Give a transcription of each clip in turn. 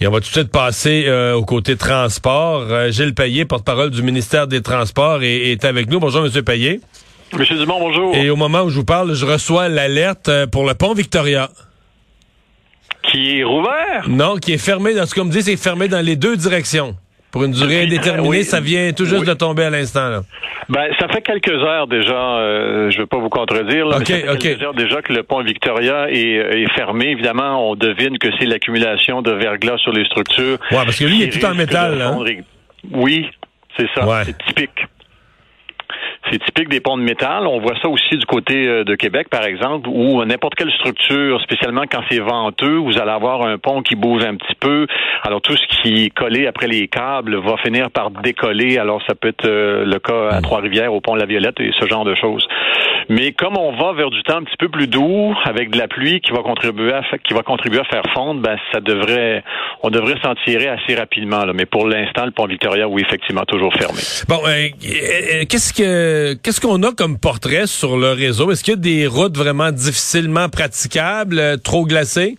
Et on va tout de suite passer euh, au côté transport. Euh, Gilles Payet, porte-parole du ministère des Transports, est, est avec nous. Bonjour, Monsieur Payet. Monsieur Dumont, bonjour. Et au moment où je vous parle, je reçois l'alerte euh, pour le pont Victoria. Qui est rouvert? Non, qui est fermé. Dans ce qu'on me dit, c'est fermé dans les deux directions. Pour une durée Depuis- indéterminée, oui. ça vient tout juste Oui. de tomber à l'instant. Ben, ça fait quelques heures déjà, euh, je ne veux pas vous contredire, là, Ok, mais ça fait quelques heures déjà que le pont Victoria est, est fermé. Évidemment, on devine que c'est l'accumulation de verglas sur les structures. Ouais, parce que lui, il est tout en métal, et- Oui, c'est ça. Ouais. C'est typique. C'est typique des ponts de métal. On voit ça aussi du côté euh, de Québec, par exemple, où n'importe quelle structure, spécialement quand c'est venteux, vous allez avoir un pont qui bouge un petit peu. Alors tout ce qui est collé après les câbles va finir par décoller. Alors ça peut être euh, le cas à Trois-Rivières, au pont La Violette et ce genre de choses. Mais comme on va vers du temps un petit peu plus doux, avec de la pluie qui va contribuer à, qui va contribuer à faire fondre, ben ça devrait, on devrait s'en tirer assez rapidement. Là. Mais pour l'instant, le pont Victoria, oui, effectivement, toujours fermé. Bon, euh, euh, qu'est-ce que qu'est-ce qu'on a comme portrait sur le réseau? Est-ce qu'il y a des routes vraiment difficilement praticables, euh, trop glacées?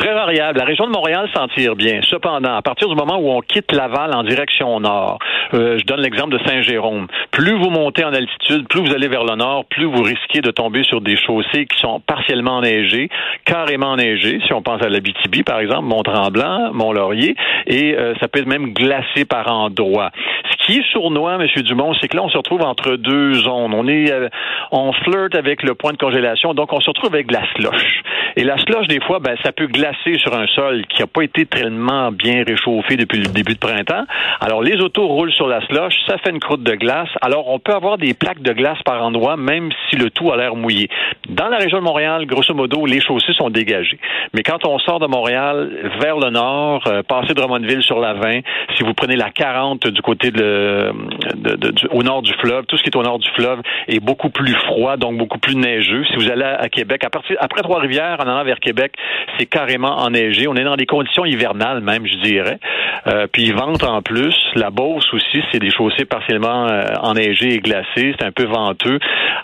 Très variable. La région de Montréal s'en tire bien. Cependant, à partir du moment où on quitte Laval en direction nord, euh, je donne l'exemple de Saint-Jérôme. Plus vous montez en altitude, plus vous allez vers le nord, plus vous risquez de tomber sur des chaussées qui sont partiellement enneigées, carrément enneigées. Si on pense à l'Abitibi, par exemple, Mont-Tremblant, Mont-Laurier, et euh, ça peut être même glacé par endroits. Ce qui est sournois, M. Dumont, c'est que là, on se retrouve entre deux zones. On est, euh, on flirte avec le point de congélation, donc on se retrouve avec la slush. Et la slush, des fois, ben, ça peut glacer sur un sol qui n'a pas été tellement bien réchauffé depuis le début de printemps. Alors, les autos roulent sur la slush, ça fait une croûte de glace. Alors, on peut avoir des plaques de glace par endroit, même si le tout a l'air mouillé. Dans la région de Montréal, grosso modo, les chaussées sont dégagées. Mais quand on sort de Montréal vers le nord, euh, passer de Drummondville sur la 20, si vous prenez la 40 du côté de, de- de- au nord du fleuve, tout ce qui est au nord du fleuve est beaucoup plus froid, donc beaucoup plus neigeux. Si vous allez à Québec, à partir après Trois-Rivières, en allant vers Québec, c'est carrément enneigé. On est dans des conditions hivernales même, je dirais. Euh, puis il vente en plus. La Beauce aussi, c'est des chaussées partiellement euh, enneigées et glacées. C'est un peu venteux.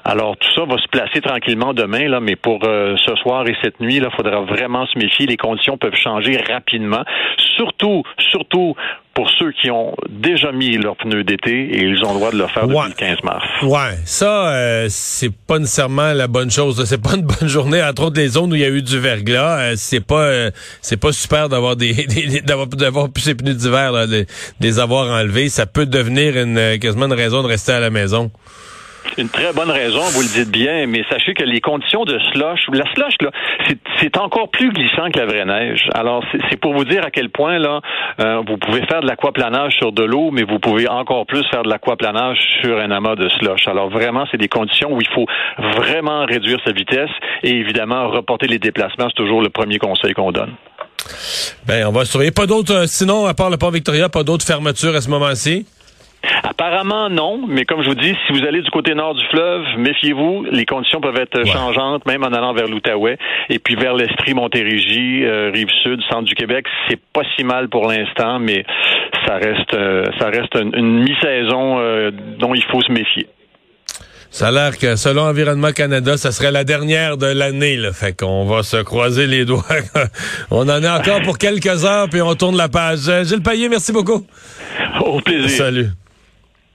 Alors tout ça va se placer tranquillement demain, là, mais pour euh, ce soir et cette nuit, il faudra vraiment se méfier. Les conditions peuvent changer rapidement. Surtout, surtout pour ceux qui ont déjà mis leurs pneus d'été et ils ont le droit de le faire Ouais. depuis le 15 mars. Ouais, ça, euh, c'est pas nécessairement la bonne chose. C'est pas une bonne journée. Entre autres, les zones où il y a eu du verglas, euh, c'est pas, euh, c'est pas super d'avoir des, d'avoir, d'avoir plus ses pneus d'hiver, là, de, de les avoir enlevés. Ça peut devenir une, euh, quasiment une raison de rester à la maison. Une très bonne raison, vous le dites bien, mais sachez que les conditions de slush, la slush, là, c'est- encore plus glissant que la vraie neige. Alors, c'est pour vous dire à quel point, là, euh, vous pouvez faire de l'aquaplanage sur de l'eau, mais vous pouvez encore plus faire de l'aquaplanage sur un amas de slush. Alors, vraiment, c'est des conditions où il faut vraiment réduire sa vitesse et évidemment, reporter les déplacements, c'est toujours le premier conseil qu'on donne. Ben, on va surveiller. Pas d'autres, euh, sinon, à part le port Victoria, pas d'autres fermetures à ce moment-ci? Apparemment, non, mais comme je vous dis, si vous allez du côté nord du fleuve, méfiez-vous, les conditions peuvent être Ouais. changeantes, même en allant vers l'Outaouais. Et puis vers l'Estrie, Montérégie, euh, Rive-Sud, centre du Québec, c'est pas si mal pour l'instant, mais ça reste, euh, ça reste une, une mi-saison euh, dont il faut se méfier. Ça a l'air que, selon Environnement Canada, ça serait la dernière de l'année, là. Fait qu'on va se croiser les doigts. on en a encore pour quelques heures, puis on tourne la page. Gilles Payet, merci beaucoup. Au plaisir. Salut.